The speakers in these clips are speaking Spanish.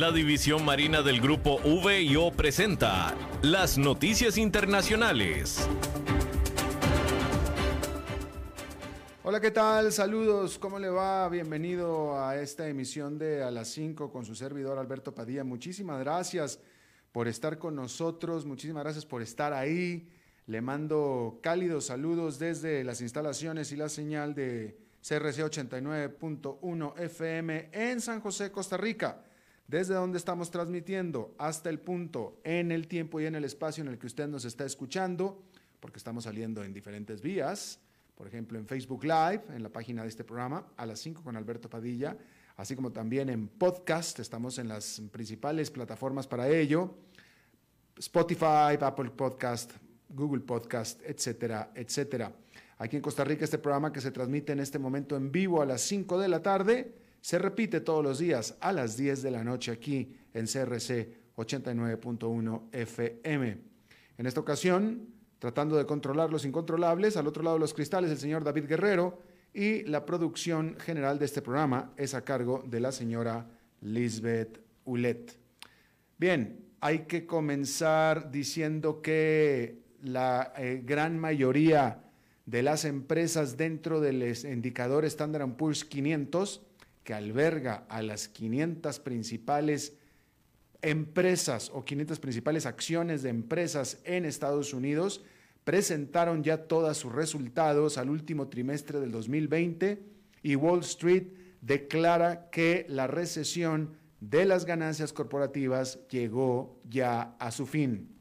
La División Marina del Grupo VIO presenta las noticias internacionales. Hola, ¿qué tal? Saludos, ¿cómo le va? Bienvenido a esta emisión de A las 5 con su servidor Alberto Padilla. Muchísimas gracias por estar con nosotros, muchísimas gracias por estar ahí. Le mando cálidos saludos desde las instalaciones y la señal de CRC 89.1 FM en San José, Costa Rica desde donde estamos transmitiendo hasta el punto en el tiempo y en el espacio en el que usted nos está escuchando, porque estamos saliendo en diferentes vías, por ejemplo en Facebook Live, en la página de este programa, a las 5 con Alberto Padilla, así como también en podcast, estamos en las principales plataformas para ello, Spotify, Apple Podcast, Google Podcast, etcétera, etcétera. Aquí en Costa Rica este programa que se transmite en este momento en vivo a las 5 de la tarde, se repite todos los días a las 10 de la noche aquí en CRC 89.1 FM. En esta ocasión, tratando de controlar los incontrolables, al otro lado de los cristales el señor David Guerrero y la producción general de este programa es a cargo de la señora Lisbeth Ulet. Bien, hay que comenzar diciendo que la eh, gran mayoría de las empresas dentro del indicador Standard Poor's 500 que alberga a las 500 principales empresas o 500 principales acciones de empresas en Estados Unidos presentaron ya todos sus resultados al último trimestre del 2020 y Wall Street declara que la recesión de las ganancias corporativas llegó ya a su fin.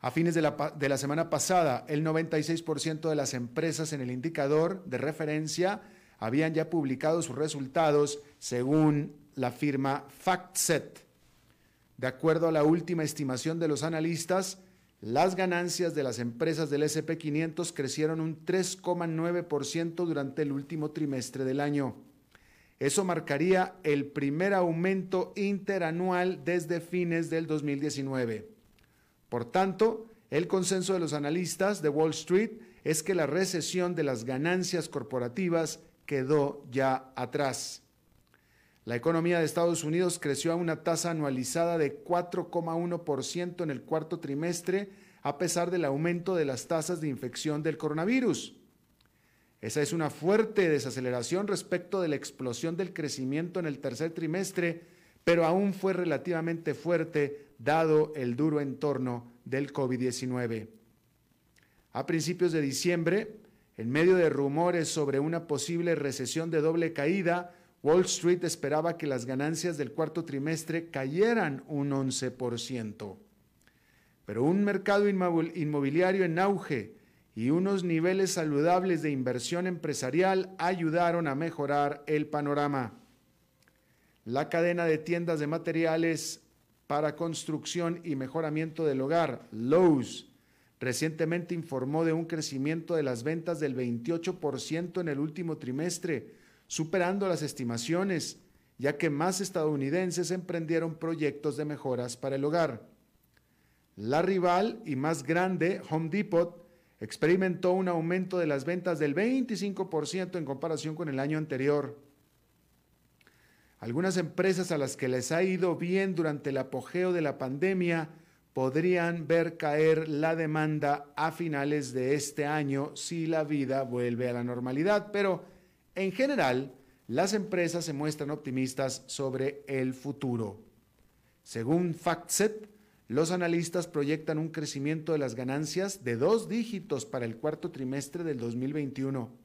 A fines de la, de la semana pasada, el 96% de las empresas en el indicador de referencia habían ya publicado sus resultados según la firma FactSet. De acuerdo a la última estimación de los analistas, las ganancias de las empresas del SP500 crecieron un 3,9% durante el último trimestre del año. Eso marcaría el primer aumento interanual desde fines del 2019. Por tanto, el consenso de los analistas de Wall Street es que la recesión de las ganancias corporativas quedó ya atrás. La economía de Estados Unidos creció a una tasa anualizada de 4,1% en el cuarto trimestre, a pesar del aumento de las tasas de infección del coronavirus. Esa es una fuerte desaceleración respecto de la explosión del crecimiento en el tercer trimestre, pero aún fue relativamente fuerte dado el duro entorno del COVID-19. A principios de diciembre, en medio de rumores sobre una posible recesión de doble caída, Wall Street esperaba que las ganancias del cuarto trimestre cayeran un 11%. Pero un mercado inmobiliario en auge y unos niveles saludables de inversión empresarial ayudaron a mejorar el panorama. La cadena de tiendas de materiales para construcción y mejoramiento del hogar, Lowe's, Recientemente informó de un crecimiento de las ventas del 28% en el último trimestre, superando las estimaciones, ya que más estadounidenses emprendieron proyectos de mejoras para el hogar. La rival y más grande, Home Depot, experimentó un aumento de las ventas del 25% en comparación con el año anterior. Algunas empresas a las que les ha ido bien durante el apogeo de la pandemia podrían ver caer la demanda a finales de este año si la vida vuelve a la normalidad. Pero en general, las empresas se muestran optimistas sobre el futuro. Según FactSet, los analistas proyectan un crecimiento de las ganancias de dos dígitos para el cuarto trimestre del 2021.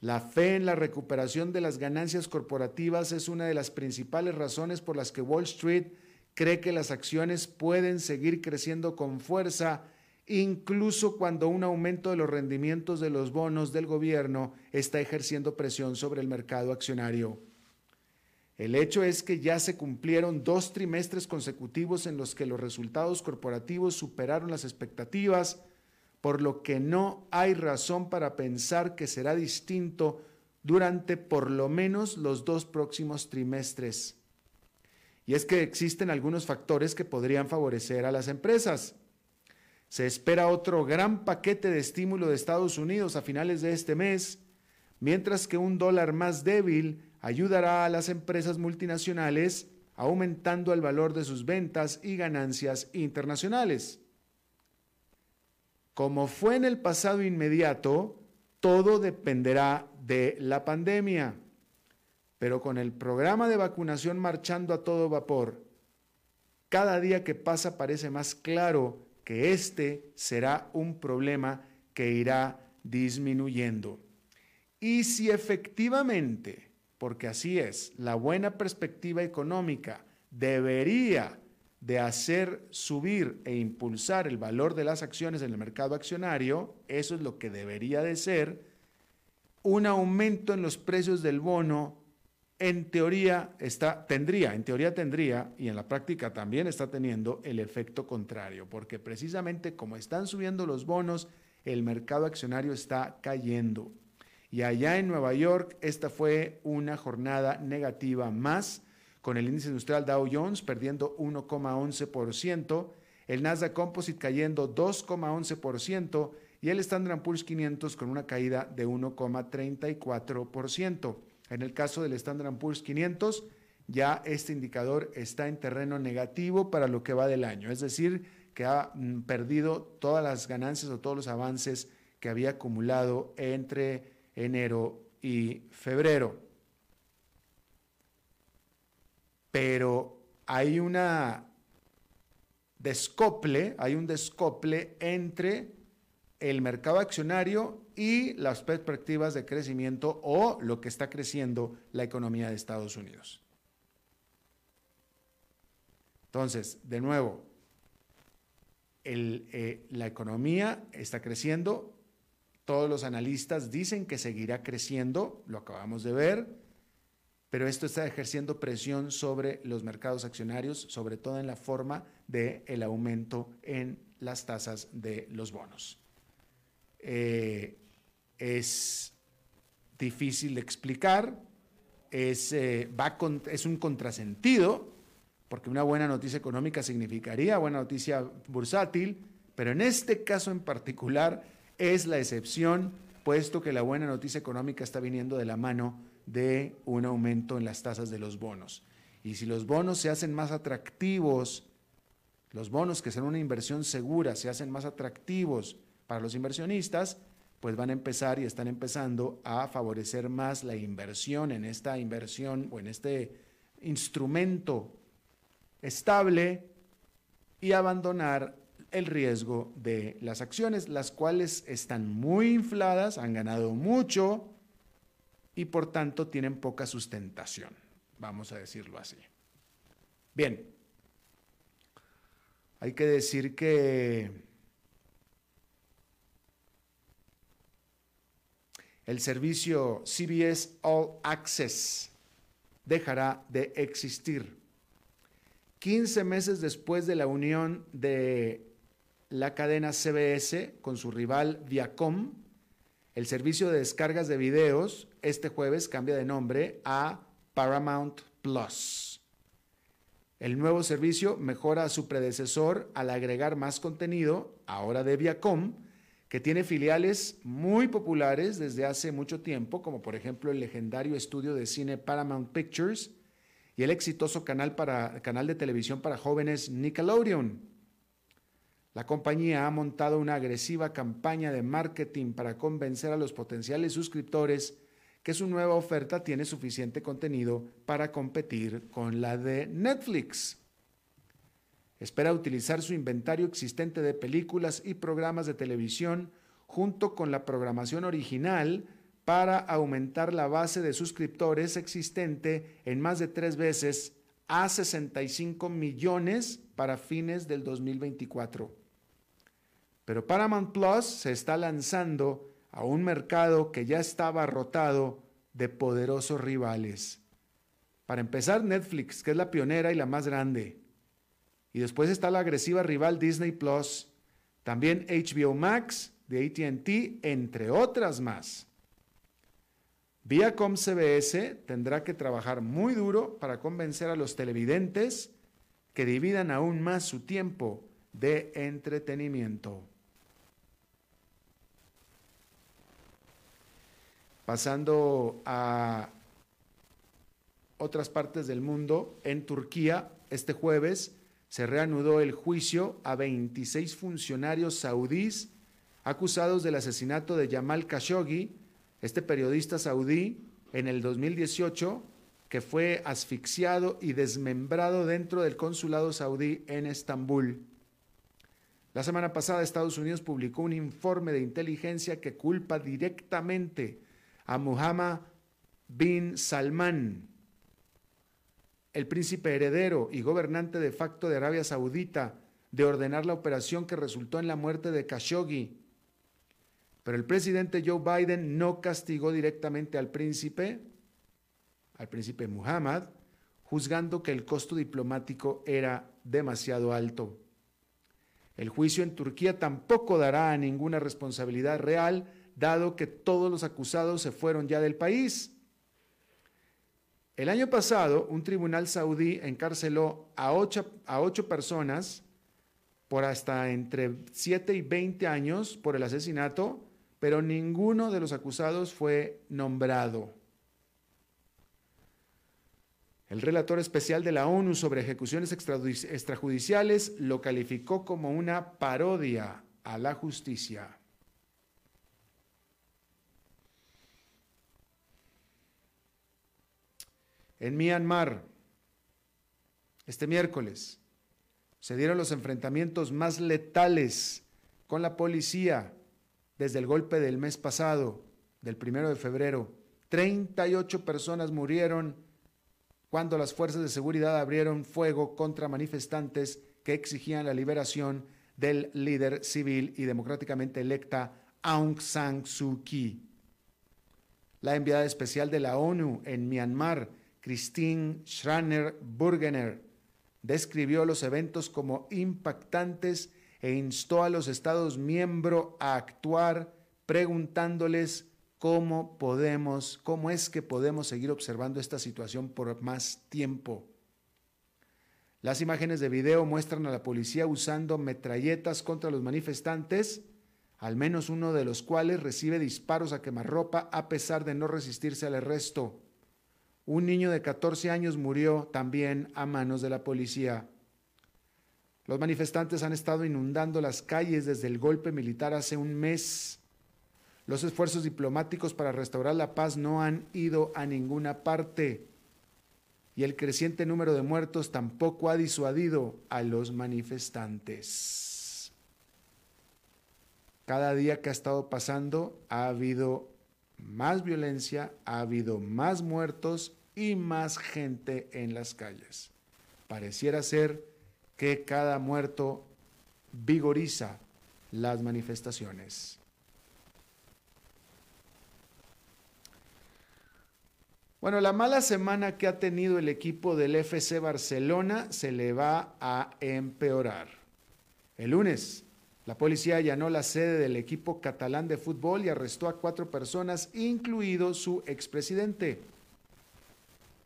La fe en la recuperación de las ganancias corporativas es una de las principales razones por las que Wall Street cree que las acciones pueden seguir creciendo con fuerza incluso cuando un aumento de los rendimientos de los bonos del gobierno está ejerciendo presión sobre el mercado accionario. El hecho es que ya se cumplieron dos trimestres consecutivos en los que los resultados corporativos superaron las expectativas, por lo que no hay razón para pensar que será distinto durante por lo menos los dos próximos trimestres. Y es que existen algunos factores que podrían favorecer a las empresas. Se espera otro gran paquete de estímulo de Estados Unidos a finales de este mes, mientras que un dólar más débil ayudará a las empresas multinacionales aumentando el valor de sus ventas y ganancias internacionales. Como fue en el pasado inmediato, todo dependerá de la pandemia. Pero con el programa de vacunación marchando a todo vapor, cada día que pasa parece más claro que este será un problema que irá disminuyendo. Y si efectivamente, porque así es, la buena perspectiva económica debería de hacer subir e impulsar el valor de las acciones en el mercado accionario, eso es lo que debería de ser, un aumento en los precios del bono en teoría está, tendría, en teoría tendría, y en la práctica también está teniendo el efecto contrario, porque precisamente como están subiendo los bonos, el mercado accionario está cayendo. Y allá en Nueva York, esta fue una jornada negativa más, con el índice industrial Dow Jones perdiendo 1,11%, el Nasdaq Composite cayendo 2,11% y el Standard Poor's 500 con una caída de 1,34%. En el caso del Standard Poor's 500, ya este indicador está en terreno negativo para lo que va del año, es decir, que ha mm, perdido todas las ganancias o todos los avances que había acumulado entre enero y febrero. Pero hay una descople, hay un descople entre el mercado accionario y las perspectivas de crecimiento o lo que está creciendo la economía de Estados Unidos. Entonces, de nuevo, eh, la economía está creciendo, todos los analistas dicen que seguirá creciendo, lo acabamos de ver, pero esto está ejerciendo presión sobre los mercados accionarios, sobre todo en la forma del el aumento en las tasas de los bonos. Eh, es difícil de explicar, es, eh, va es un contrasentido, porque una buena noticia económica significaría buena noticia bursátil, pero en este caso en particular es la excepción, puesto que la buena noticia económica está viniendo de la mano de un aumento en las tasas de los bonos. Y si los bonos se hacen más atractivos, los bonos que son una inversión segura se hacen más atractivos para los inversionistas, pues van a empezar y están empezando a favorecer más la inversión en esta inversión o en este instrumento estable y abandonar el riesgo de las acciones, las cuales están muy infladas, han ganado mucho y por tanto tienen poca sustentación, vamos a decirlo así. Bien, hay que decir que el servicio CBS All Access dejará de existir. 15 meses después de la unión de la cadena CBS con su rival Viacom, el servicio de descargas de videos este jueves cambia de nombre a Paramount Plus. El nuevo servicio mejora a su predecesor al agregar más contenido, ahora de Viacom, que tiene filiales muy populares desde hace mucho tiempo, como por ejemplo el legendario estudio de cine Paramount Pictures y el exitoso canal, para, canal de televisión para jóvenes Nickelodeon. La compañía ha montado una agresiva campaña de marketing para convencer a los potenciales suscriptores que su nueva oferta tiene suficiente contenido para competir con la de Netflix. Espera utilizar su inventario existente de películas y programas de televisión junto con la programación original para aumentar la base de suscriptores existente en más de tres veces a 65 millones para fines del 2024. Pero Paramount Plus se está lanzando a un mercado que ya estaba rotado de poderosos rivales. Para empezar, Netflix, que es la pionera y la más grande. Y después está la agresiva rival Disney Plus, también HBO Max de ATT, entre otras más. Viacom CBS tendrá que trabajar muy duro para convencer a los televidentes que dividan aún más su tiempo de entretenimiento. Pasando a otras partes del mundo, en Turquía, este jueves se reanudó el juicio a 26 funcionarios saudíes acusados del asesinato de Jamal Khashoggi, este periodista saudí, en el 2018, que fue asfixiado y desmembrado dentro del consulado saudí en Estambul. La semana pasada Estados Unidos publicó un informe de inteligencia que culpa directamente a Muhammad bin Salman, el príncipe heredero y gobernante de facto de Arabia Saudita, de ordenar la operación que resultó en la muerte de Khashoggi. Pero el presidente Joe Biden no castigó directamente al príncipe, al príncipe Muhammad, juzgando que el costo diplomático era demasiado alto. El juicio en Turquía tampoco dará ninguna responsabilidad real dado que todos los acusados se fueron ya del país. El año pasado, un tribunal saudí encarceló a ocho, a ocho personas por hasta entre 7 y 20 años por el asesinato, pero ninguno de los acusados fue nombrado. El relator especial de la ONU sobre ejecuciones extrajudiciales lo calificó como una parodia a la justicia. En Myanmar, este miércoles, se dieron los enfrentamientos más letales con la policía desde el golpe del mes pasado, del primero de febrero. 38 personas murieron cuando las fuerzas de seguridad abrieron fuego contra manifestantes que exigían la liberación del líder civil y democráticamente electa Aung San Suu Kyi. La enviada especial de la ONU en Myanmar, Christine Schraner-Burgener describió los eventos como impactantes e instó a los Estados miembros a actuar preguntándoles cómo podemos, cómo es que podemos seguir observando esta situación por más tiempo. Las imágenes de video muestran a la policía usando metralletas contra los manifestantes, al menos uno de los cuales recibe disparos a quemarropa a pesar de no resistirse al arresto. Un niño de 14 años murió también a manos de la policía. Los manifestantes han estado inundando las calles desde el golpe militar hace un mes. Los esfuerzos diplomáticos para restaurar la paz no han ido a ninguna parte y el creciente número de muertos tampoco ha disuadido a los manifestantes. Cada día que ha estado pasando ha habido más violencia, ha habido más muertos y más gente en las calles. Pareciera ser que cada muerto vigoriza las manifestaciones. Bueno, la mala semana que ha tenido el equipo del FC Barcelona se le va a empeorar. El lunes, la policía allanó la sede del equipo catalán de fútbol y arrestó a cuatro personas, incluido su expresidente.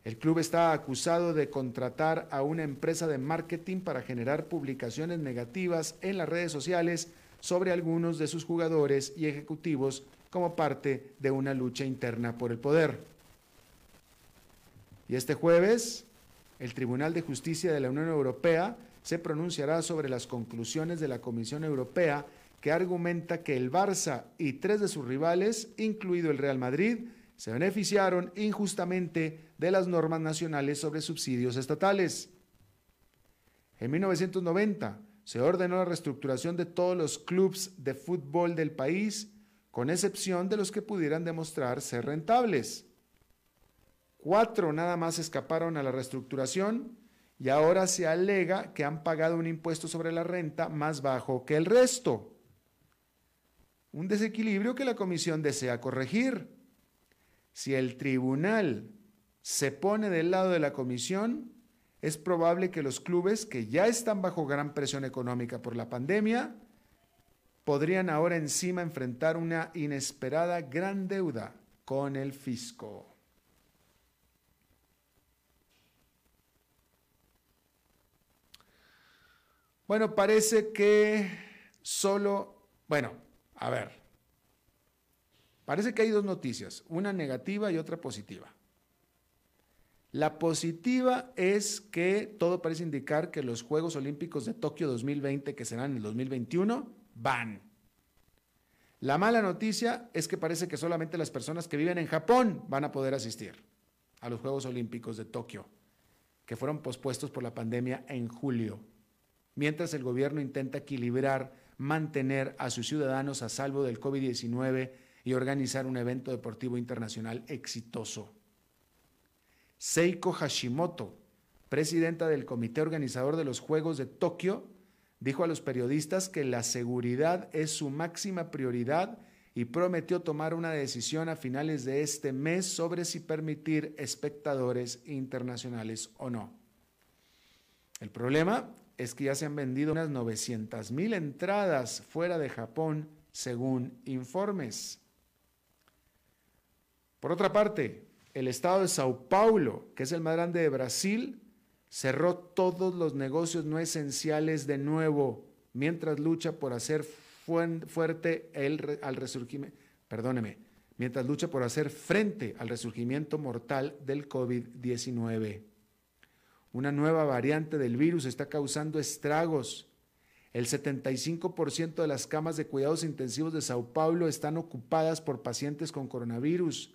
El club está acusado de contratar a una empresa de marketing para generar publicaciones negativas en las redes sociales sobre algunos de sus jugadores y ejecutivos como parte de una lucha interna por el poder. Y este jueves, el Tribunal de Justicia de la Unión Europea se pronunciará sobre las conclusiones de la Comisión Europea que argumenta que el Barça y tres de sus rivales, incluido el Real Madrid, se beneficiaron injustamente de las normas nacionales sobre subsidios estatales. En 1990 se ordenó la reestructuración de todos los clubes de fútbol del país, con excepción de los que pudieran demostrar ser rentables. Cuatro nada más escaparon a la reestructuración y ahora se alega que han pagado un impuesto sobre la renta más bajo que el resto. Un desequilibrio que la comisión desea corregir. Si el tribunal se pone del lado de la comisión, es probable que los clubes que ya están bajo gran presión económica por la pandemia podrían ahora encima enfrentar una inesperada gran deuda con el fisco. Bueno, parece que solo, bueno, a ver, parece que hay dos noticias, una negativa y otra positiva. La positiva es que todo parece indicar que los Juegos Olímpicos de Tokio 2020, que serán en el 2021, van. La mala noticia es que parece que solamente las personas que viven en Japón van a poder asistir a los Juegos Olímpicos de Tokio, que fueron pospuestos por la pandemia en julio, mientras el gobierno intenta equilibrar, mantener a sus ciudadanos a salvo del COVID-19 y organizar un evento deportivo internacional exitoso. Seiko Hashimoto, presidenta del comité organizador de los Juegos de Tokio, dijo a los periodistas que la seguridad es su máxima prioridad y prometió tomar una decisión a finales de este mes sobre si permitir espectadores internacionales o no. El problema es que ya se han vendido unas 900 mil entradas fuera de Japón, según informes. Por otra parte, el estado de Sao Paulo, que es el más grande de Brasil, cerró todos los negocios no esenciales de nuevo, mientras lucha por hacer fuerte el, al resurgimiento, perdóneme, mientras lucha por hacer frente al resurgimiento mortal del COVID-19. Una nueva variante del virus está causando estragos. El 75% de las camas de cuidados intensivos de Sao Paulo están ocupadas por pacientes con coronavirus.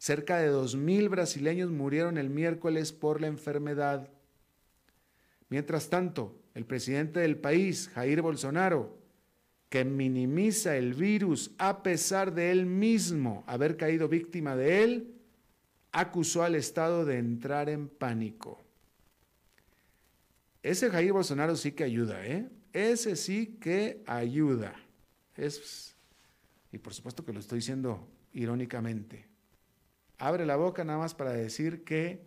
Cerca de 2.000 brasileños murieron el miércoles por la enfermedad. Mientras tanto, el presidente del país, Jair Bolsonaro, que minimiza el virus a pesar de él mismo haber caído víctima de él, acusó al Estado de entrar en pánico. Ese Jair Bolsonaro sí que ayuda, ¿eh? Ese sí que ayuda. Es, y por supuesto que lo estoy diciendo irónicamente abre la boca nada más para decir que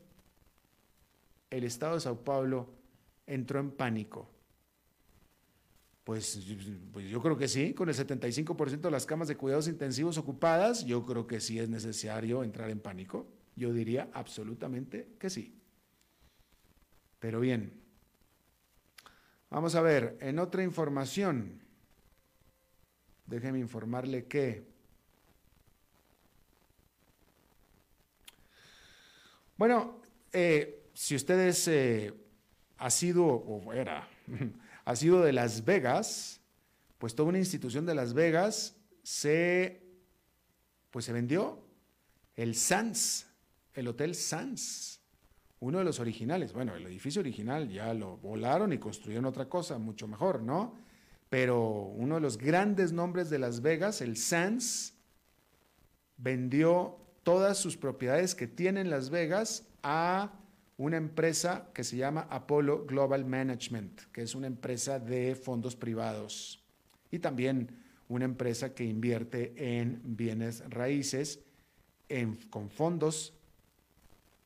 el Estado de Sao Paulo entró en pánico. Pues, pues, yo creo que sí, con el 75% de las camas de cuidados intensivos ocupadas, yo creo que sí es necesario entrar en pánico. Yo diría absolutamente que sí. Pero bien, vamos a ver, en otra información, déjeme informarle que Bueno, eh, si ustedes eh, ha sido o era, ha sido de Las Vegas, pues toda una institución de Las Vegas se, pues se vendió el Sands, el Hotel Sands, uno de los originales. Bueno, el edificio original ya lo volaron y construyeron otra cosa mucho mejor, ¿no? Pero uno de los grandes nombres de Las Vegas, el Sands, vendió todas sus propiedades que tiene en Las Vegas a una empresa que se llama Apollo Global Management, que es una empresa de fondos privados y también una empresa que invierte en bienes raíces con fondos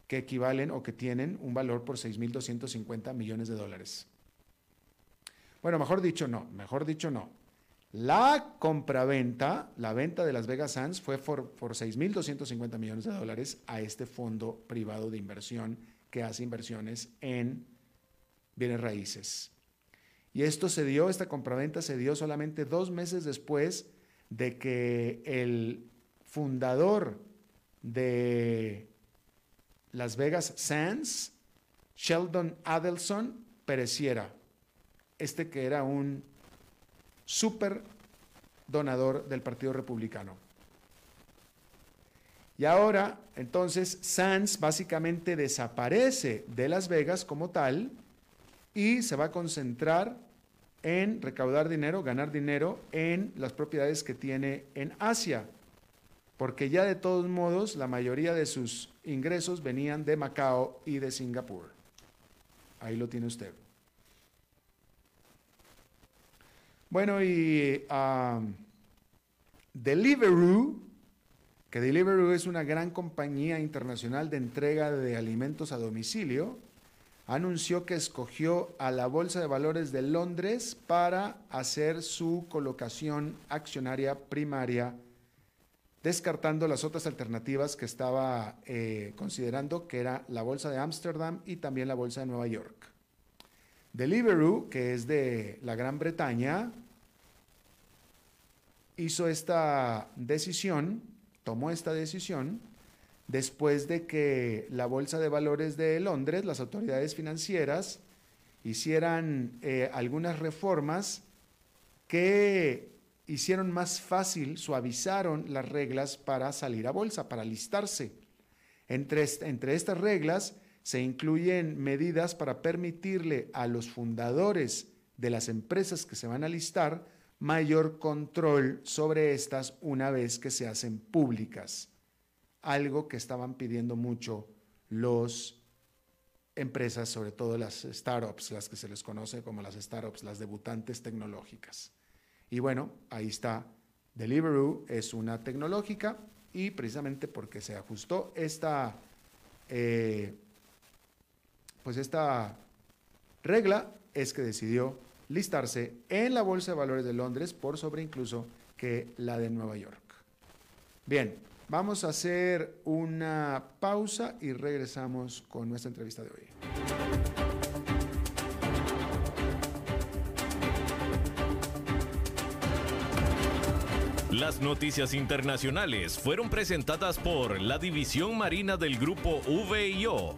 que equivalen o que tienen un valor por 6.250 millones de dólares. Bueno, mejor dicho no, mejor dicho no. La compraventa, la venta de Las Vegas Sands fue por, por 6.250 millones de dólares a este fondo privado de inversión que hace inversiones en bienes raíces. Y esto se dio, esta compraventa se dio solamente dos meses después de que el fundador de Las Vegas Sands, Sheldon Adelson, pereciera. Este que era un súper donador del Partido Republicano. Y ahora, entonces, Sands básicamente desaparece de Las Vegas como tal y se va a concentrar en recaudar dinero, ganar dinero en las propiedades que tiene en Asia, porque ya de todos modos la mayoría de sus ingresos venían de Macao y de Singapur. Ahí lo tiene usted. Bueno, y um, Deliveroo, que Deliveroo es una gran compañía internacional de entrega de alimentos a domicilio, anunció que escogió a la Bolsa de Valores de Londres para hacer su colocación accionaria primaria, descartando las otras alternativas que estaba eh, considerando, que era la Bolsa de Ámsterdam y también la Bolsa de Nueva York. Deliveroo, que es de la Gran Bretaña, hizo esta decisión, tomó esta decisión, después de que la Bolsa de Valores de Londres, las autoridades financieras, hicieran eh, algunas reformas que hicieron más fácil, suavizaron las reglas para salir a bolsa, para listarse. Entre, entre estas reglas se incluyen medidas para permitirle a los fundadores de las empresas que se van a listar mayor control sobre estas una vez que se hacen públicas algo que estaban pidiendo mucho los empresas, sobre todo las startups, las que se les conoce como las startups, las debutantes tecnológicas. Y bueno, ahí está. Deliveroo es una tecnológica y precisamente porque se ajustó esta, eh, pues esta regla es que decidió listarse en la Bolsa de Valores de Londres por sobre incluso que la de Nueva York. Bien, Vamos a hacer una pausa y regresamos con nuestra entrevista de hoy. Las noticias internacionales fueron presentadas por la División Marina del Grupo VIO.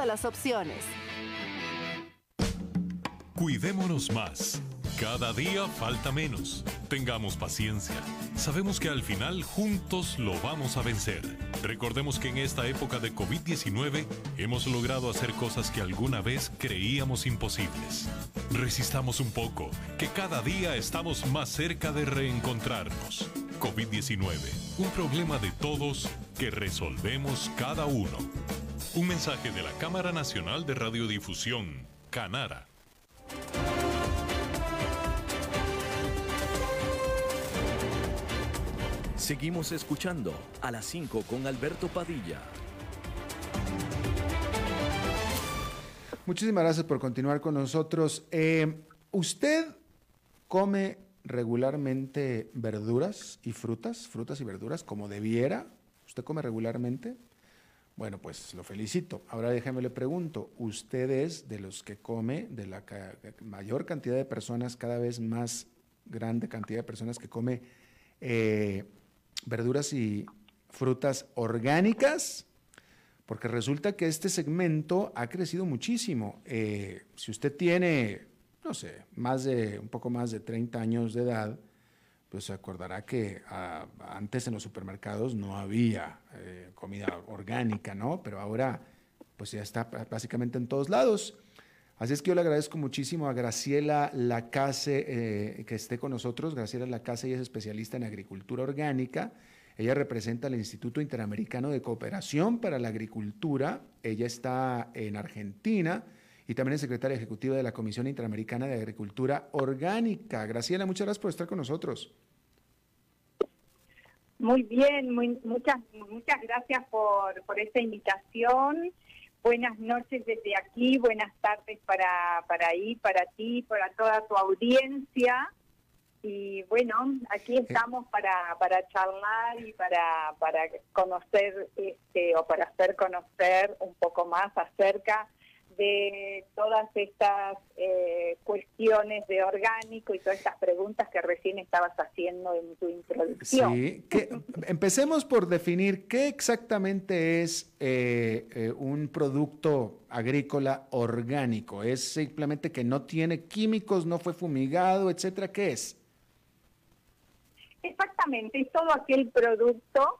las opciones. Cuidémonos más. Cada día falta menos. Tengamos paciencia. Sabemos que al final juntos lo vamos a vencer. Recordemos que en esta época de COVID-19 hemos logrado hacer cosas que alguna vez creíamos imposibles. Resistamos un poco, que cada día estamos más cerca de reencontrarnos. COVID-19, un problema de todos que resolvemos cada uno. Un mensaje de la Cámara Nacional de Radiodifusión, Canara. Seguimos escuchando a las 5 con Alberto Padilla. Muchísimas gracias por continuar con nosotros. Eh, ¿Usted come regularmente verduras y frutas, frutas y verduras como debiera? ¿Usted come regularmente? Bueno, pues lo felicito. Ahora déjeme le pregunto, ¿usted es de los que come, de la mayor cantidad de personas, cada vez más grande cantidad de personas que come eh, verduras y frutas orgánicas? Porque resulta que este segmento ha crecido muchísimo. Eh, si usted tiene, no sé, más de, un poco más de 30 años de edad, pues se acordará que ah, antes en los supermercados no había eh, comida orgánica, ¿no? Pero ahora pues ya está básicamente en todos lados. Así es que yo le agradezco muchísimo a Graciela Lacase eh, que esté con nosotros. Graciela Lacase ella es especialista en agricultura orgánica Ella representa al Instituto Interamericano de Cooperación para la Agricultura. Ella está en Argentina y también es secretaria ejecutiva de la Comisión Interamericana de Agricultura Orgánica. Graciela, muchas gracias por estar con nosotros. Muy bien, muy, muchas, muchas gracias por, por esta invitación. Buenas noches desde aquí, buenas tardes para, para ahí, para ti, para toda tu audiencia. Y bueno, aquí estamos para, para charlar y para, para conocer este, o para hacer conocer un poco más acerca de todas estas eh, cuestiones de orgánico y todas estas preguntas que recién estabas haciendo en tu introducción. Sí, empecemos por definir qué exactamente es eh, eh, un producto agrícola orgánico. ¿Es simplemente que no tiene químicos, no fue fumigado, etcétera? ¿Qué es? Exactamente, es todo aquel producto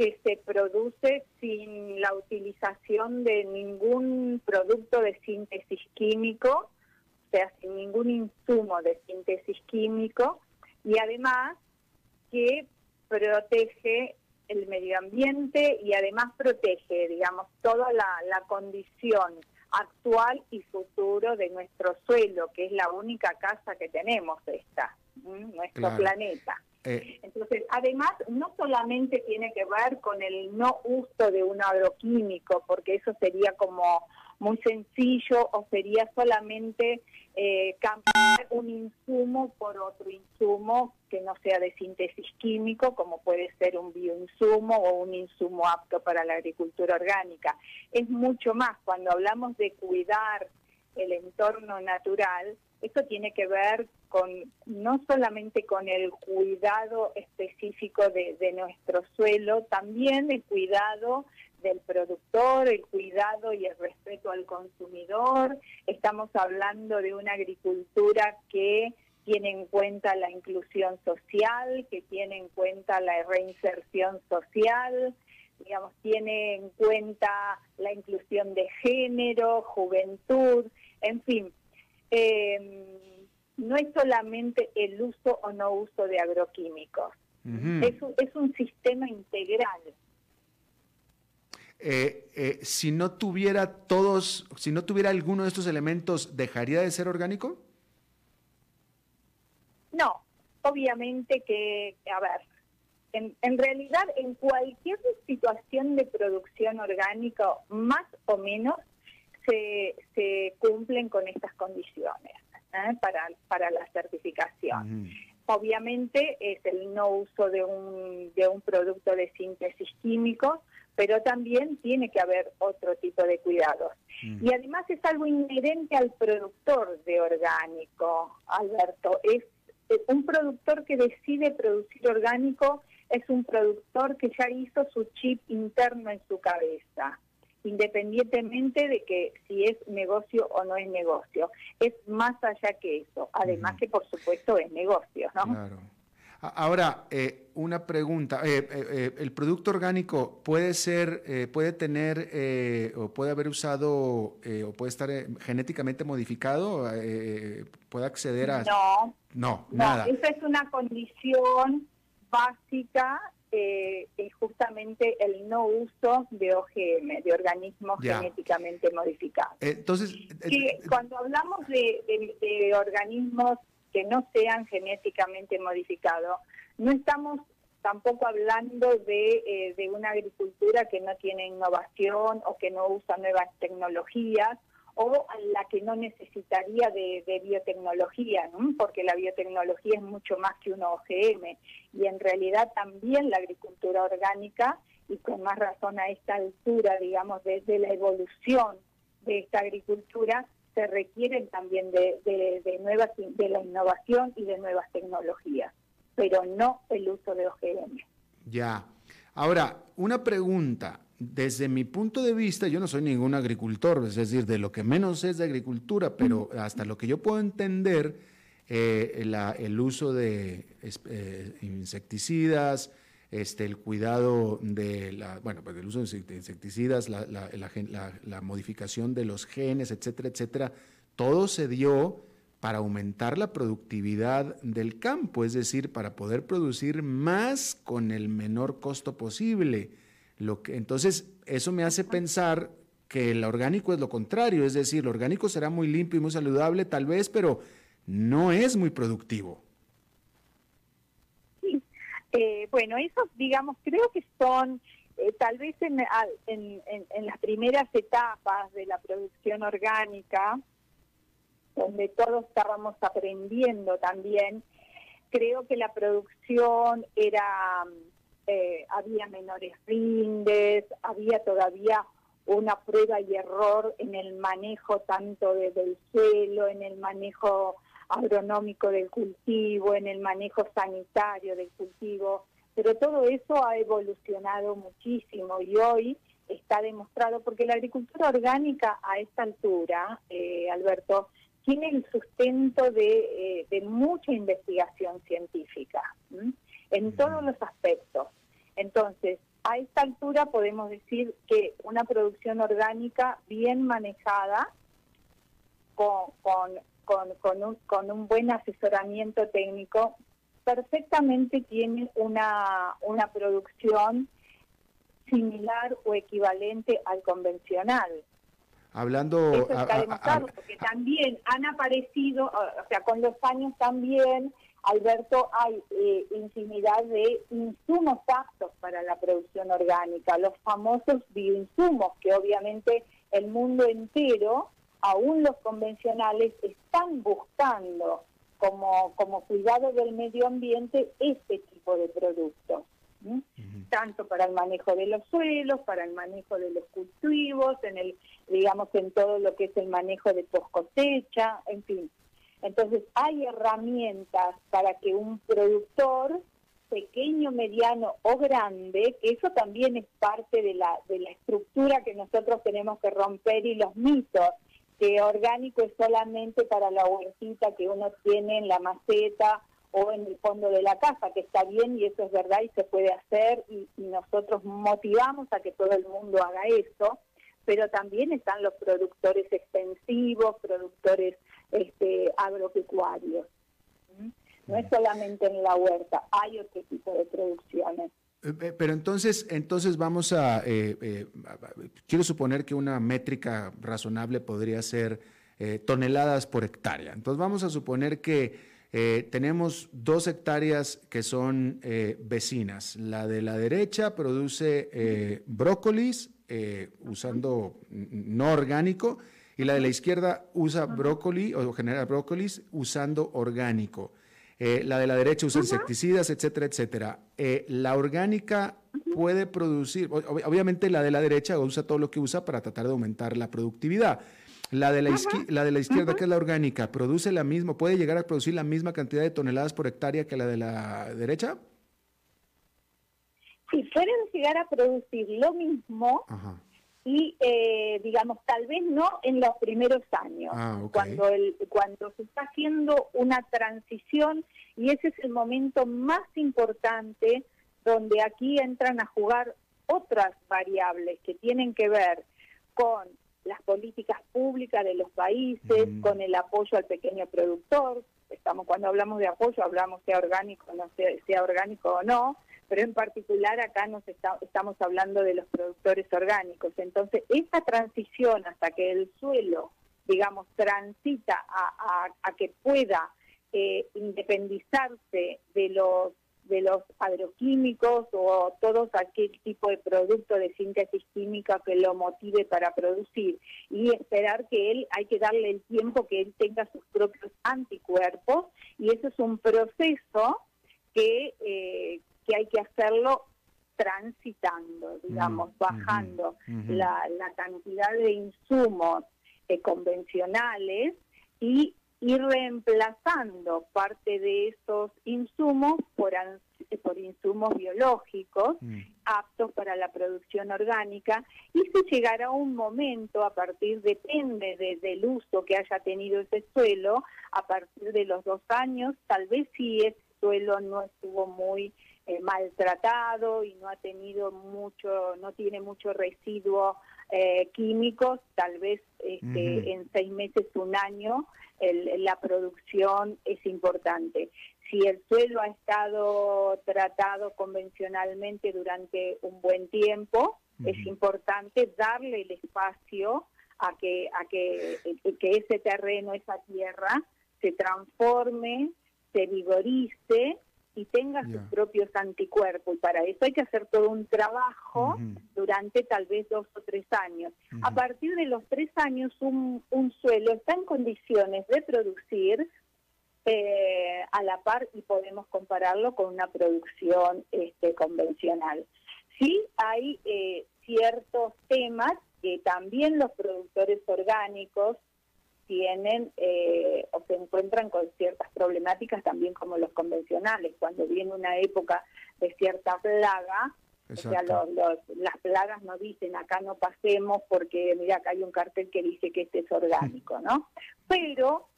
que se produce sin la utilización de ningún producto de síntesis químico, o sea, sin ningún insumo de síntesis químico, y además que protege el medio ambiente y además protege, digamos, toda la, condición actual y futuro de nuestro suelo, que es la única casa que tenemos esta, nuestro planeta. Eh, Entonces, además, no solamente tiene que ver con el no uso de un agroquímico, porque eso sería como muy sencillo o sería solamente eh, cambiar un insumo por otro insumo que no sea de síntesis químico, como puede ser un bioinsumo o un insumo apto para la agricultura orgánica. Es mucho más, cuando hablamos de cuidar el entorno natural, esto tiene que ver con no solamente con el cuidado específico de, nuestro suelo, también el cuidado del productor, el cuidado y el respeto al consumidor. Estamos hablando de una agricultura que tiene en cuenta la inclusión social, que tiene en cuenta la reinserción social, digamos, tiene en cuenta la inclusión de género, juventud, en fin, eh, no es solamente el uso o no uso de agroquímicos, es, un, es, un, sistema integral. Eh, eh, si no tuviera todos, si no tuviera alguno de estos elementos, ¿dejaría de ser orgánico? No, obviamente que, a ver, en, en, realidad en cualquier situación de producción orgánica, más o menos, se, se cumplen con estas condiciones ¿eh? para, para la certificación. Obviamente es el no uso de un, de un producto de síntesis químico, pero también tiene que haber otro tipo de cuidados. Y además es algo inherente al productor de orgánico, Alberto. Es un productor que decide producir orgánico es un productor que ya hizo su chip interno en su cabeza independientemente de que si es negocio o no es negocio. Es más allá que eso, además que por supuesto es negocio, ¿no? Claro. Ahora, eh, una pregunta. Eh, eh, ¿El producto orgánico puede ser, puede tener o puede haber usado o puede estar genéticamente modificado? ¿Puede acceder a...? No. No, nada. Esa es una condición básica eh, es justamente el no uso de OGM, de organismos genéticamente modificados. Entonces, eh, cuando hablamos de, organismos que no sean genéticamente modificados, no estamos tampoco hablando de, eh, de una agricultura que no tiene innovación o que no usa nuevas tecnologías o la que no necesitaría de, biotecnología, porque la biotecnología es mucho más que un OGM y en realidad también la agricultura orgánica y con más razón a esta altura, digamos, desde la evolución de esta agricultura, se requieren también de, nuevas, de la innovación y de nuevas tecnologías, pero no el uso de OGM. Ya. Ahora, una pregunta desde mi punto de vista, yo no soy ningún agricultor, es decir, de lo que menos es de agricultura, pero hasta lo que yo puedo entender, eh, el uso de eh, insecticidas, este, el cuidado de la, bueno, pues el uso de insecticidas, la, la, la, modificación de los genes, etcétera, etcétera, todo se dio para aumentar la productividad del campo, es decir, para poder producir más con el menor costo posible. Lo que, entonces, eso me hace pensar que el orgánico es lo contrario, es decir, lo orgánico será muy limpio y muy saludable tal vez, pero no es muy productivo. Sí, eh, bueno, esos, digamos, creo que son eh, tal vez en, en, las primeras etapas de la producción orgánica, donde todos estábamos aprendiendo también, creo que la producción era, eh, había menores rindes, había todavía una prueba y error en el manejo tanto del suelo, en el manejo agronómico del cultivo, en el manejo sanitario del cultivo, pero todo eso ha evolucionado muchísimo y hoy está demostrado, porque la agricultura orgánica a esta altura, eh, Alberto, tiene el sustento de, eh, mucha investigación científica en todos los aspectos. Entonces, a esta altura podemos decir que una producción orgánica bien manejada, con, con, un, con un buen asesoramiento técnico, perfectamente tiene una, una producción similar o equivalente al convencional. Hablando... Eso está demostrado, porque también han aparecido, o sea, con los años también, Alberto, hay eh, infinidad de insumos aptos para la producción orgánica, los famosos bioinsumos, que obviamente el mundo entero, aún los convencionales, están buscando como, como cuidado del medio ambiente este tipo de productos tanto para el manejo de los suelos, para el manejo de los cultivos, en el, digamos, en todo lo que es el manejo de post cosecha, en fin. Entonces hay herramientas para que un productor pequeño, mediano o grande, que eso también es parte de la, de la estructura que nosotros tenemos que romper y los mitos, que orgánico es solamente para la huertita que uno tiene en la maceta o en el fondo de la casa, que está bien y eso es verdad y se puede hacer y, nosotros motivamos a que todo el mundo haga eso, pero también están los productores extensivos, productores este, agropecuarios. ¿Mm? No es solamente en la huerta, hay otro tipo de producciones. Eh, eh, pero entonces, entonces vamos a, eh, quiero suponer que una métrica razonable podría ser toneladas por hectárea. Entonces vamos a suponer que eh, tenemos dos hectáreas que son eh, vecinas. La de la derecha produce eh, brócolis usando no orgánico y la de la izquierda usa brócoli o genera brócolis usando orgánico. la de la derecha usa insecticidas, etcétera, etcétera. la orgánica puede producir, obviamente la de la derecha usa todo lo que usa para tratar de aumentar la productividad. La de la, la, de la izquierda, que es la orgánica, ¿produce la misma, puede llegar a producir la misma cantidad de toneladas por hectárea que la de la derecha? Sí, pueden llegar a producir lo mismo y, eh, digamos, tal vez no en los primeros años, ah, cuando, el, cuando se está haciendo una transición y ese es el momento más importante donde aquí entran a jugar otras variables que tienen que ver con las políticas públicas de los países, con el apoyo al pequeño productor. Estamos cuando hablamos de apoyo hablamos sea orgánico, no sea, sea orgánico o no, pero en particular acá nos estamos hablando de los productores orgánicos. Entonces, esa transición hasta que el suelo, digamos, transita a, que pueda eh, independizarse de los de los agroquímicos o todo aquel tipo de producto de síntesis química que lo motive para producir y esperar que él, hay que darle el tiempo que él tenga sus propios anticuerpos y eso es un proceso que, eh, que hay que hacerlo transitando, digamos, mm, bajando la, la, cantidad de insumos eh, convencionales y ir reemplazando parte de esos insumos por, por insumos biológicos mm. aptos para la producción orgánica y se llegará un momento a partir, depende del uso que haya tenido ese suelo, a partir de los dos años, tal vez si ese suelo no estuvo muy eh, maltratado y no ha tenido mucho, no tiene mucho residuo eh, químicos, tal vez este, en seis meses, un año, la producción es importante. Si el suelo ha estado tratado convencionalmente durante un buen tiempo, es importante darle el espacio a que, a que, que ese terreno, esa tierra, se transforme, se vigorice y tenga sus propios anticuerpos. Y para eso hay que hacer todo un trabajo durante tal vez dos o tres años. A partir de los tres años, un, un suelo está en condiciones de producir eh, a la par y podemos compararlo con una producción este, convencional. Sí hay eh, ciertos temas que también los productores orgánicos tienen eh, o se encuentran con ciertas problemáticas también como los convencionales. Cuando viene una época de cierta plaga, o sea, las plagas no dicen acá no pasemos porque mira acá hay un cartel que dice que este es orgánico, ¿no? Pero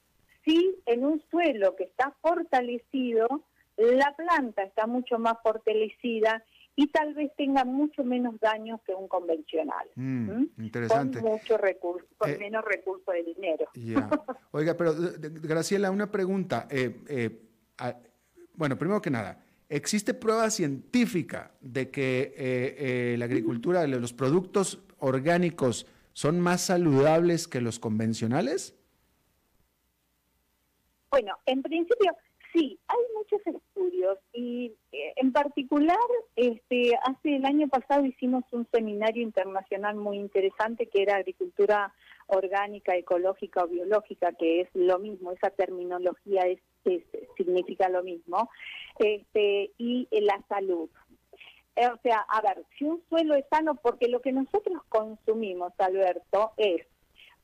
sí en un suelo que está fortalecido, la planta está mucho más fortalecida y tal vez tenga mucho menos daños que un convencional. Mm, interesante. Con mucho recurso, con eh, menos recurso de dinero. Oiga, pero Graciela, una pregunta. Eh, eh, bueno, primero que nada, ¿existe prueba científica de que la agricultura, los productos orgánicos son más saludables que los convencionales? Bueno, en principio sí, hay muchos estudios y eh, en particular este hace el año pasado hicimos un seminario internacional muy interesante que era agricultura orgánica, ecológica o biológica, que es lo mismo, esa terminología es, significa lo mismo, este y la salud. Eh, o sea, a ver, si un suelo es sano, porque lo que nosotros consumimos, Alberto, es,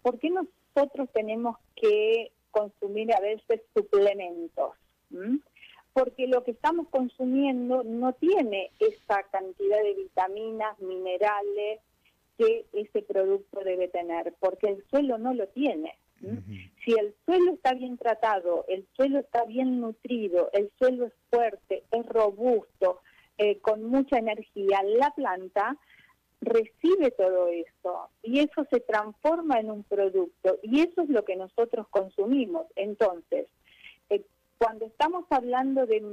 ¿por qué nosotros tenemos que consumir a veces suplementos? Porque lo que estamos consumiendo no tiene esa cantidad de vitaminas, minerales que ese producto debe tener, porque el suelo no lo tiene. Si el suelo está bien tratado, el suelo está bien nutrido, el suelo es fuerte, es robusto, eh, con mucha energía, la planta recibe todo eso y eso se transforma en un producto y eso es lo que nosotros consumimos. Entonces, eh, cuando estamos hablando de,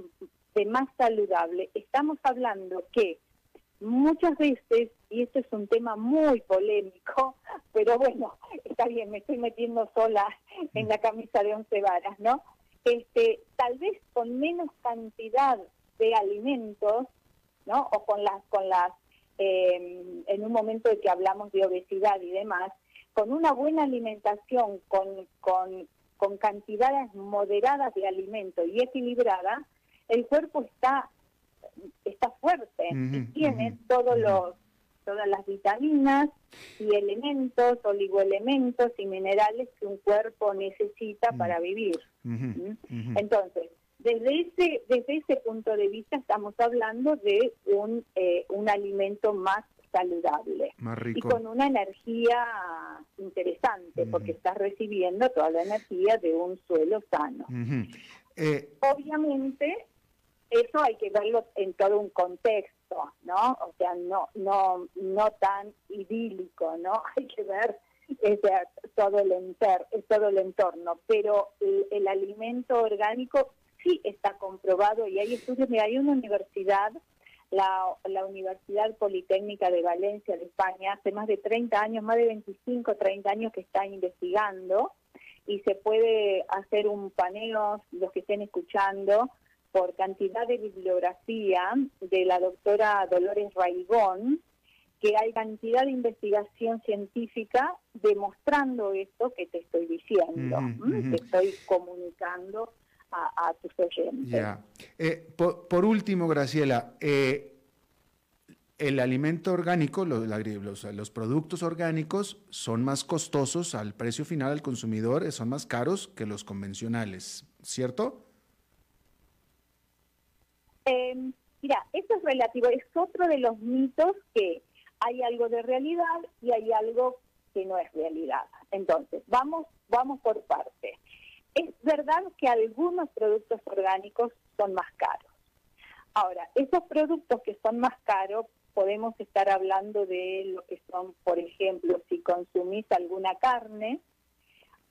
más saludable, estamos hablando que muchas veces, y esto es un tema muy polémico, pero bueno, está bien, me estoy metiendo sola en la camisa de once varas, ¿no? Este, tal vez con menos cantidad de alimentos, ¿no? O con las, con las, eh, en un momento de que hablamos de obesidad y demás, con una buena alimentación, con, con con cantidades moderadas de alimento y equilibrada, el cuerpo está está fuerte y tiene todos los todas las vitaminas y elementos, oligoelementos y minerales que un cuerpo necesita para vivir. Entonces, desde ese desde ese punto de vista estamos hablando de un eh, un alimento más saludable y con una energía interesante porque estás recibiendo toda la energía de un suelo sano. Eh, Obviamente eso hay que verlo en todo un contexto, ¿no? O sea, no no no tan idílico, ¿no? Hay que ver todo el enter, todo el entorno, pero el, alimento orgánico sí está comprobado y hay estudios, mira, hay una universidad la, Universidad Politécnica de Valencia de España hace más de 30 años, más de 25, 30 años que está investigando y se puede hacer un paneo, los que estén escuchando, por cantidad de bibliografía de la doctora Dolores Raigón, que hay cantidad de investigación científica demostrando esto que te estoy diciendo, que estoy comunicando a, tus oyentes. Eh, por, último, Graciela, eh, el alimento orgánico, los, los, productos orgánicos son más costosos al precio final al consumidor, eh, son más caros que los convencionales, ¿cierto? Em, mira, eso es relativo, es otro de los mitos que hay algo de realidad y hay algo que no es realidad. Entonces, vamos, vamos por partes. Es verdad que algunos productos orgánicos son más caros. Ahora, esos productos que son más caros podemos estar hablando de lo que son, por ejemplo, si consumís alguna carne,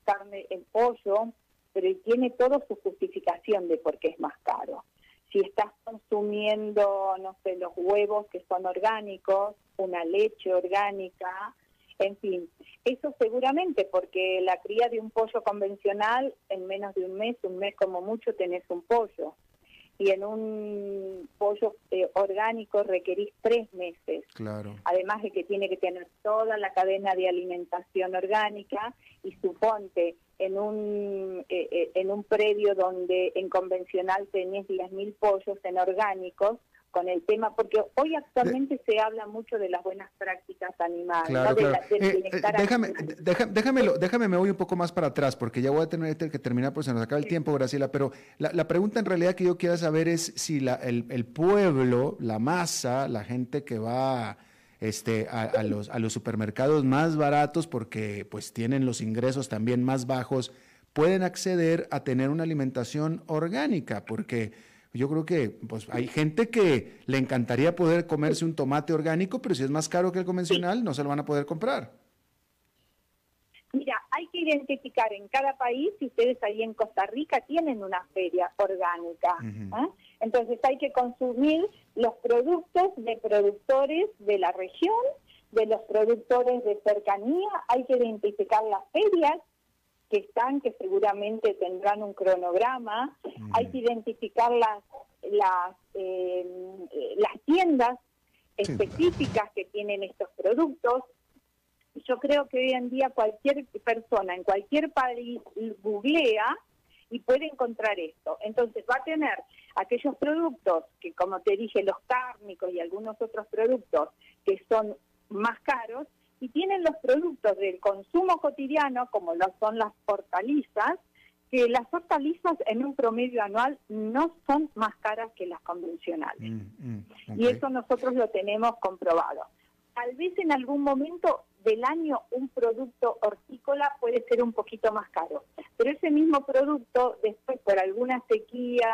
carne, el pollo, pero tiene toda su justificación de por qué es más caro. Si estás consumiendo, no sé, los huevos que son orgánicos, una leche orgánica, en fin, eso seguramente porque la cría de un pollo convencional en menos de un mes, un mes como mucho tenés un pollo y en un pollo eh, orgánico requerís tres meses. Claro. Además de que tiene que tener toda la cadena de alimentación orgánica y suponte en un eh, eh, en un predio donde en convencional tenés 10.000 pollos en orgánicos con el tema, porque hoy actualmente se habla mucho de las buenas prácticas animales, claro, déjame, déjame, déjame, me voy un poco más para atrás, porque ya voy a tener que terminar, porque se nos acaba el tiempo, Graciela, pero la, pregunta en realidad que yo quiero saber es si la, el, pueblo, la masa, la gente que va este, a, los, a los supermercados más baratos, porque pues tienen los ingresos también más bajos, pueden acceder a tener una alimentación orgánica, porque yo creo que pues, hay gente que le encantaría poder comerse un tomate orgánico, pero si es más caro que el convencional, no se lo van a poder comprar. Mira, hay que identificar en cada país, si ustedes ahí en Costa Rica tienen una feria orgánica, ¿eh? entonces hay que consumir los productos de productores de la región, de los productores de cercanía, hay que identificar las ferias, que están, que seguramente tendrán un cronograma. Hay que identificar las, las, eh, las tiendas específicas que tienen estos productos. Yo creo que hoy en día cualquier persona en cualquier país googlea y puede encontrar esto. Entonces va a tener aquellos productos que, como te dije, los cárnicos y algunos otros productos que son más caros, y tienen los productos del consumo cotidiano, como lo son las hortalizas, que las hortalizas en un promedio anual no son más caras que las convencionales. Mm, mm, y eso nosotros lo tenemos comprobado. Tal vez en algún momento del año un producto hortícola puede ser un poquito más caro, pero ese mismo producto después por alguna sequía,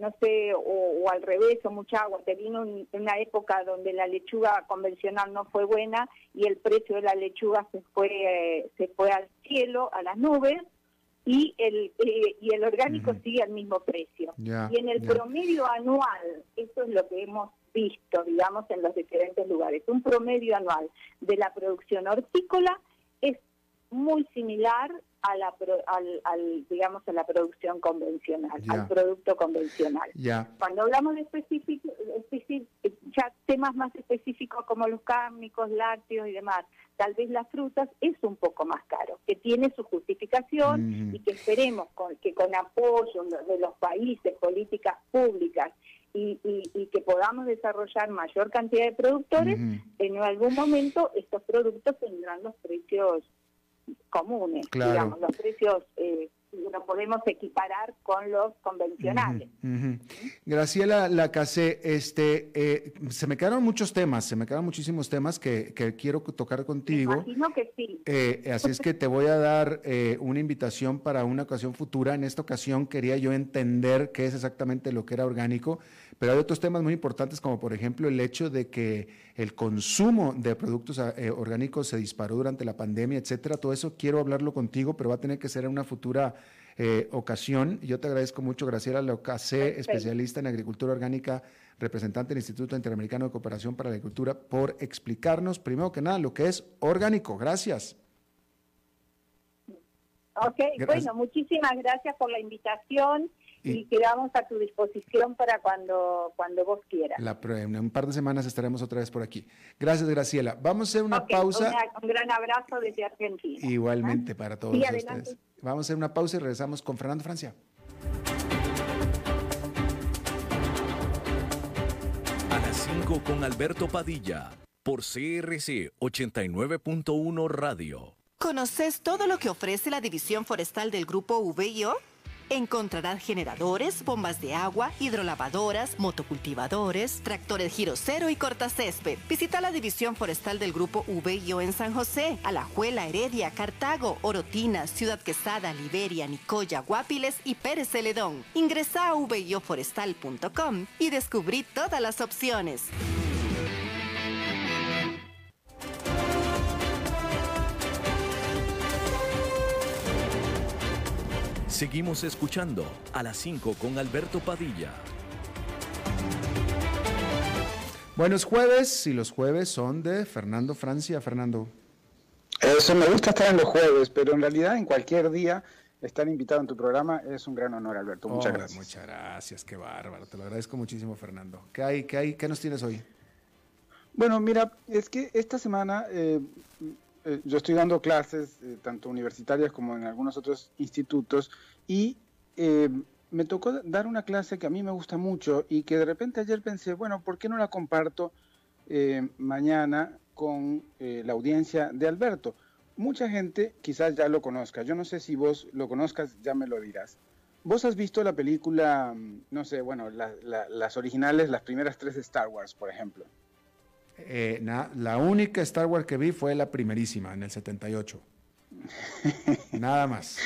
no sé, o, al revés, o mucha agua. Te vino una época donde la lechuga convencional no fue buena y el precio de la lechuga se fue, eh, se fue al cielo, a las nubes, y el, eh, y el orgánico sigue al mismo precio. y en el promedio anual, eso es lo que hemos visto, digamos, en los diferentes lugares, un promedio anual de la producción hortícola es muy similar a la al, digamos a la producción convencional, al producto convencional. Cuando hablamos de específico, ya temas más específicos como los cárnicos, lácteos y demás, tal vez las frutas es un poco más caro, que tiene su justificación y que esperemos que con apoyo de los países, políticas públicas y, que podamos desarrollar mayor cantidad de productores, en algún momento estos productos tendrán los precios comunes, digamos, los precios eh, los podemos equiparar con los convencionales. Graciela Lacase, este, eh, se me quedaron muchos temas, se me quedaron muchísimos temas que, quiero tocar contigo. imagino que sí. Eh, así es que te voy a dar eh, una invitación para una ocasión futura. En esta ocasión quería yo entender qué es exactamente lo que era orgánico, pero hay otros temas muy importantes como por ejemplo el hecho de que el consumo de productos orgánicos se disparó durante la pandemia, etcétera. Todo eso quiero hablarlo contigo, pero va a tener que ser en una futura eh, ocasión. Yo te agradezco mucho, Graciela Locase, especialista en agricultura orgánica, representante del Instituto Interamericano de Cooperación para la Agricultura, por explicarnos, primero que nada, lo que es orgánico. Gracias. Ok, bueno, muchísimas gracias por la invitación y, quedamos a tu disposición para cuando, cuando vos quieras. en un par de semanas estaremos otra vez por aquí. Gracias, Graciela. Vamos a hacer una pausa. un gran abrazo desde Argentina. Igualmente para todos ustedes. Vamos a hacer una pausa y regresamos con Fernando Francia. A las 5 con Alberto Padilla, por CRC 89.1 Radio. ¿Conoces todo lo que ofrece la División Forestal del Grupo VIO? Encontrarás generadores, bombas de agua, hidrolavadoras, motocultivadores, tractores giro cero y cortacésped. Visita la división forestal del grupo VIO en San José, Alajuela, Heredia, Cartago, Orotina, Ciudad Quesada, Liberia, Nicoya, Guapiles y Pérez Celedón. Ingresa a vioforestal.com y descubrí todas las opciones. Seguimos escuchando a las 5 con Alberto Padilla. Buenos jueves y los jueves son de Fernando Francia. Fernando. Eso me gusta estar en los jueves, pero en realidad en cualquier día estar invitado en tu programa es un gran honor, Alberto. Muchas Oh, gracias. Muchas gracias, qué bárbaro. Te lo agradezco muchísimo, Fernando. ¿Qué hay? ¿Qué hay? ¿Qué nos tienes hoy? Bueno, mira, es que esta semana eh, eh, yo estoy dando clases, eh, tanto universitarias como en algunos otros institutos, y eh, me tocó dar una clase que a mí me gusta mucho y que de repente ayer pensé, bueno, ¿por qué no la comparto mañana con la audiencia de Alberto? Mucha gente quizás ya lo conozca, yo no sé si vos lo conozcas, ya me lo dirás. ¿Vos has visto la película, mm, no sé, bueno, la- la- las originales, las primeras tres de Star Wars, por ejemplo? Eh, na- la única Star Wars que vi fue la primerísima, en el 78. Nada más.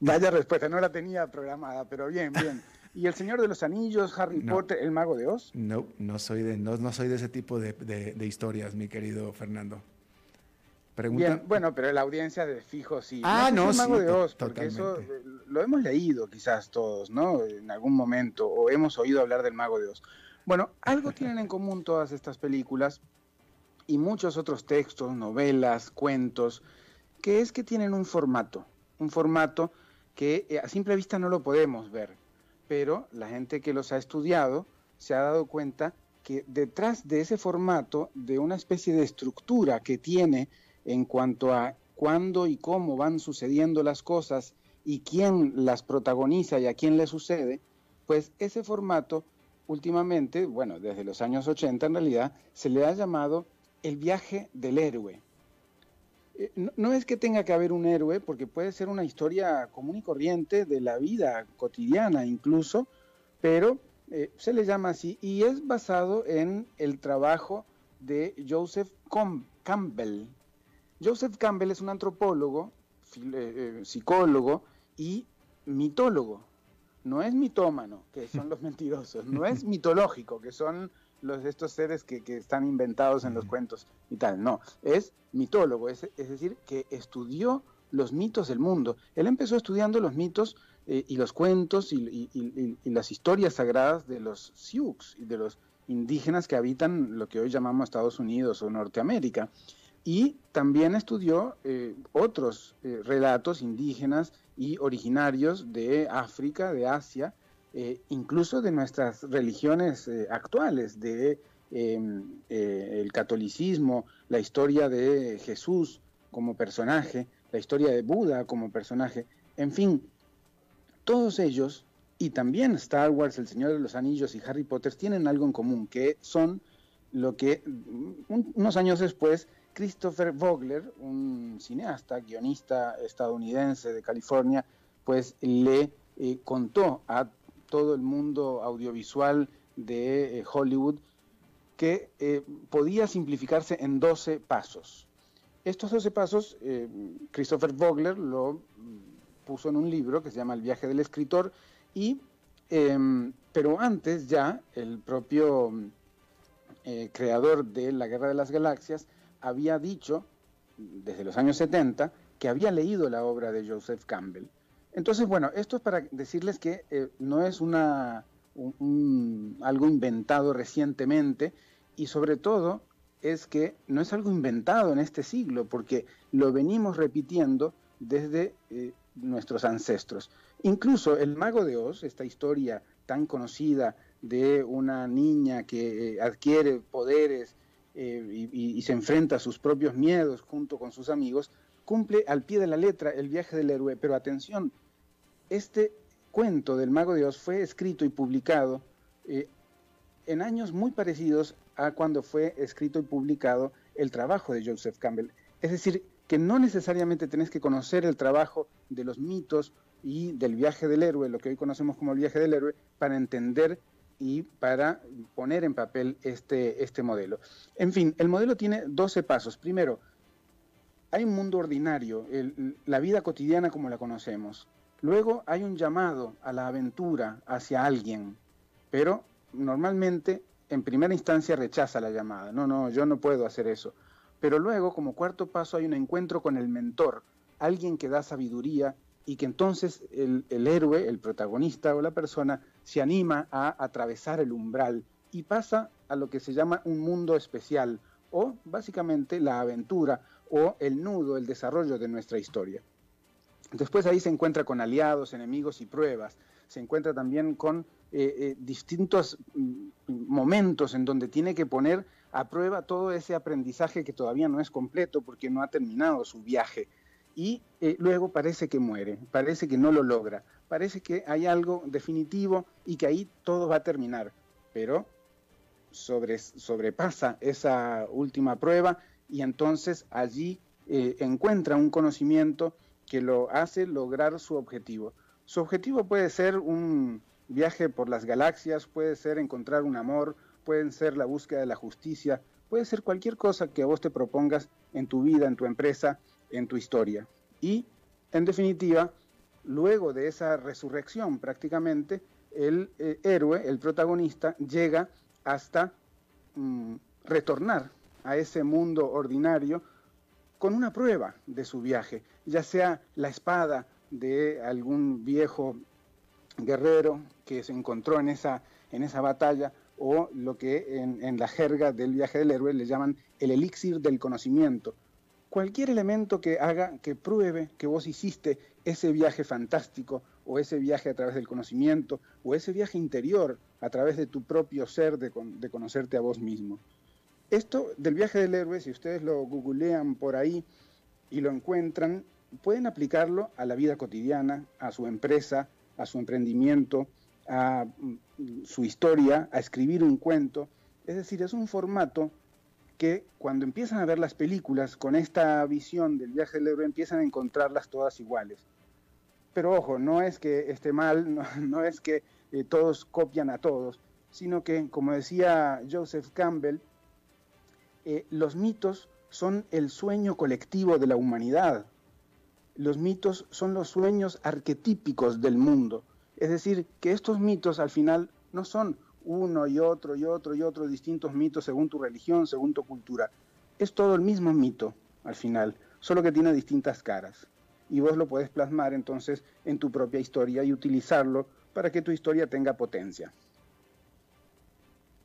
Vaya respuesta, no la tenía programada, pero bien, bien. ¿Y El Señor de los Anillos, Harry No. Potter, El Mago de Oz? No, no soy de, no, no soy de ese tipo de, de- de historias, mi querido Fernando. Pregunta. Bien, bueno, pero la audiencia de fijo sí. Ah, si no, El Mago sí, de Oz, porque eso totalmente. eh, lo hemos leído quizás todos, ¿no? En algún momento, o hemos oído hablar del Mago de Oz. Bueno, algo tienen en común todas estas películas y muchos otros textos, novelas, cuentos, que es que tienen un formato, un formato que eh, a simple vista no lo podemos ver, pero la gente que los ha estudiado se ha dado cuenta que detrás de ese formato, de una especie de estructura que tiene en cuanto a cuándo y cómo van sucediendo las cosas y quién las protagoniza y a quién le sucede, pues ese formato últimamente, bueno, desde los años 80 en realidad, se le ha llamado el viaje del héroe. Eh, No, es que tenga que haber un héroe, porque puede ser una historia común y corriente de la vida cotidiana incluso, pero eh, se le llama así y es basado en el trabajo de Joseph Campbell. Joseph Campbell es un antropólogo, eh, psicólogo y mitólogo. No es mitómano, que son los mentirosos, no es mitológico, que son los estos seres que, que están inventados en los cuentos y tal. No, es mitólogo, es, es decir, que estudió los mitos del mundo. Él empezó estudiando los mitos eh, y los cuentos y, y- y- y las historias sagradas de los Sioux y de los indígenas que habitan lo que hoy llamamos Estados Unidos o Norteamérica. Y también estudió eh, otros eh, relatos indígenas y originarios de África, de Asia, eh, incluso de nuestras religiones actuales, de eh, el catolicismo, la historia de Jesús como personaje, la historia de Buda como personaje, en fin, todos ellos, y también Star Wars, El Señor de los Anillos y Harry Potter, tienen algo en común, que son lo que mm, un- unos años después Christopher Vogler, un cineasta, guionista estadounidense de California, pues le eh, contó a todo el mundo audiovisual de eh, Hollywood que eh, podía simplificarse en 12 pasos. Estos 12 pasos, Christopher Vogler lo mm, puso en un libro que se llama El viaje del escritor, y, em, pero antes ya el propio mm, creador de La Guerra de las Galaxias había dicho, desde los años 70, que había leído la obra de Joseph Campbell. Entonces, bueno, esto es para decirles que eh, no es una, un- un- algo inventado recientemente y sobre todo es que no es algo inventado en este siglo, porque lo venimos repitiendo desde eh, nuestros ancestros. Incluso el mago de Oz, esta historia tan conocida de una niña que eh, adquiere poderes eh, y, se enfrenta a sus propios miedos junto con sus amigos, cumple al pie de la letra el viaje del héroe. Pero atención, este cuento del mago de Oz fue escrito y publicado eh, en años muy parecidos a cuando fue escrito y publicado el trabajo de Joseph Campbell. Es decir, que no necesariamente tenés que conocer el trabajo de los mitos y del viaje del héroe, lo que hoy conocemos como el viaje del héroe, para entender y para poner en papel este, este modelo. En fin, el modelo tiene 12 pasos. Primero, hay un mundo ordinario, la vida cotidiana como la conocemos. Luego hay un llamado a la aventura hacia alguien, pero normalmente en primera instancia rechaza la llamada. No, no, yo no puedo hacer eso. Pero luego, como cuarto paso, hay un encuentro con el mentor, alguien que da sabiduría y que entonces el, héroe, el protagonista o la persona se anima a atravesar el umbral y pasa a lo que se llama un mundo especial o básicamente la aventura o el nudo, el desarrollo de nuestra historia. Después ahí se encuentra con aliados, enemigos y pruebas. Se encuentra también con eh, eh, distintos mm, momentos en donde tiene que poner a prueba todo ese aprendizaje que todavía no es completo porque no ha terminado su viaje. Y eh, luego parece que muere, parece que no lo logra, parece que hay algo definitivo y que ahí todo va a terminar. Pero sobre, sobrepasa esa última prueba y entonces allí encuentra un conocimiento que lo hace lograr su objetivo. Su objetivo puede ser un viaje por las galaxias, puede ser encontrar un amor, puede ser la búsqueda de la justicia, puede ser cualquier cosa que vos te propongas en tu vida, en tu empresa, en tu historia. Y, en definitiva, luego de esa resurrección prácticamente, el eh, héroe, el protagonista, llega hasta mm, retornar a ese mundo ordinario con una prueba de su viaje, ya sea la espada de algún viejo guerrero que se encontró en esa, en esa batalla, o lo que en, en, la jerga del viaje del héroe le llaman el elixir del conocimiento. Cualquier elemento que haga, que pruebe que vos hiciste ese viaje fantástico, o ese viaje a través del conocimiento, o ese viaje interior a través de tu propio ser, de, de conocerte a vos mismo. Esto del viaje del héroe, si ustedes lo googlean por ahí y lo encuentran, pueden aplicarlo a la vida cotidiana, a su empresa, a su emprendimiento, a mm, su historia, a escribir un cuento. Es decir, es un formato que cuando empiezan a ver las películas con esta visión del viaje del héroe empiezan a encontrarlas todas iguales. Pero ojo, no es que esté mal, no, es que eh, todos copian a todos, sino que, como decía Joseph Campbell, eh, los mitos son el sueño colectivo de la humanidad. Los mitos son los sueños arquetípicos del mundo. Es decir, que estos mitos al final no son uno y otro y otro y otro distintos mitos según tu religión, según tu cultura. Es todo el mismo mito al final, solo que tiene distintas caras. Y vos lo puedes plasmar entonces en tu propia historia y utilizarlo para que tu historia tenga potencia.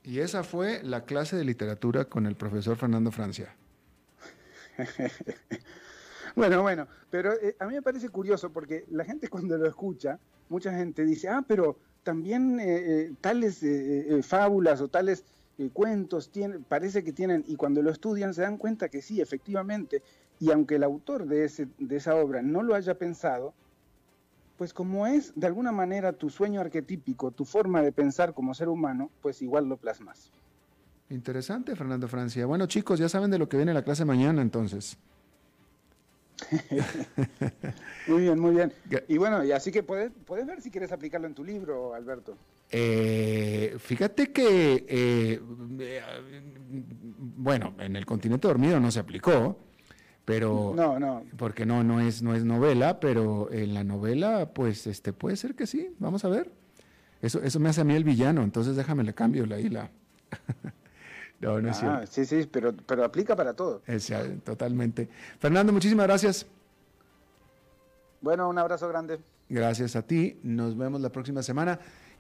Y esa fue la clase de literatura con el profesor Fernando Francia. bueno, bueno, pero eh, a mí me parece curioso porque la gente cuando lo escucha, mucha gente dice, ah, pero también eh, eh, tales fábulas o tales cuentos tienen, parece que tienen, y cuando lo estudian se dan cuenta que sí, efectivamente, y aunque el autor de, ese, de esa obra no lo haya pensado, pues como es de alguna manera tu sueño arquetípico, tu forma de pensar como ser humano, pues igual lo plasmas. Interesante, Fernando Francia. Bueno, chicos, ya saben de lo que viene la clase mañana, entonces. muy bien, muy bien. Y bueno, y así que puedes, puedes ver si quieres aplicarlo en tu libro, Alberto. Eh, fíjate que, eh, bueno, en el continente dormido no se aplicó, pero no, no. porque no no es no es novela, pero en la novela pues este puede ser que sí, vamos a ver. Eso eso me hace a mí el villano, entonces déjame le cambio la isla. no, no es ah, sí, sí, pero pero aplica para todo. totalmente. Fernando, muchísimas gracias. Bueno, un abrazo grande. Gracias a ti. Nos vemos la próxima semana.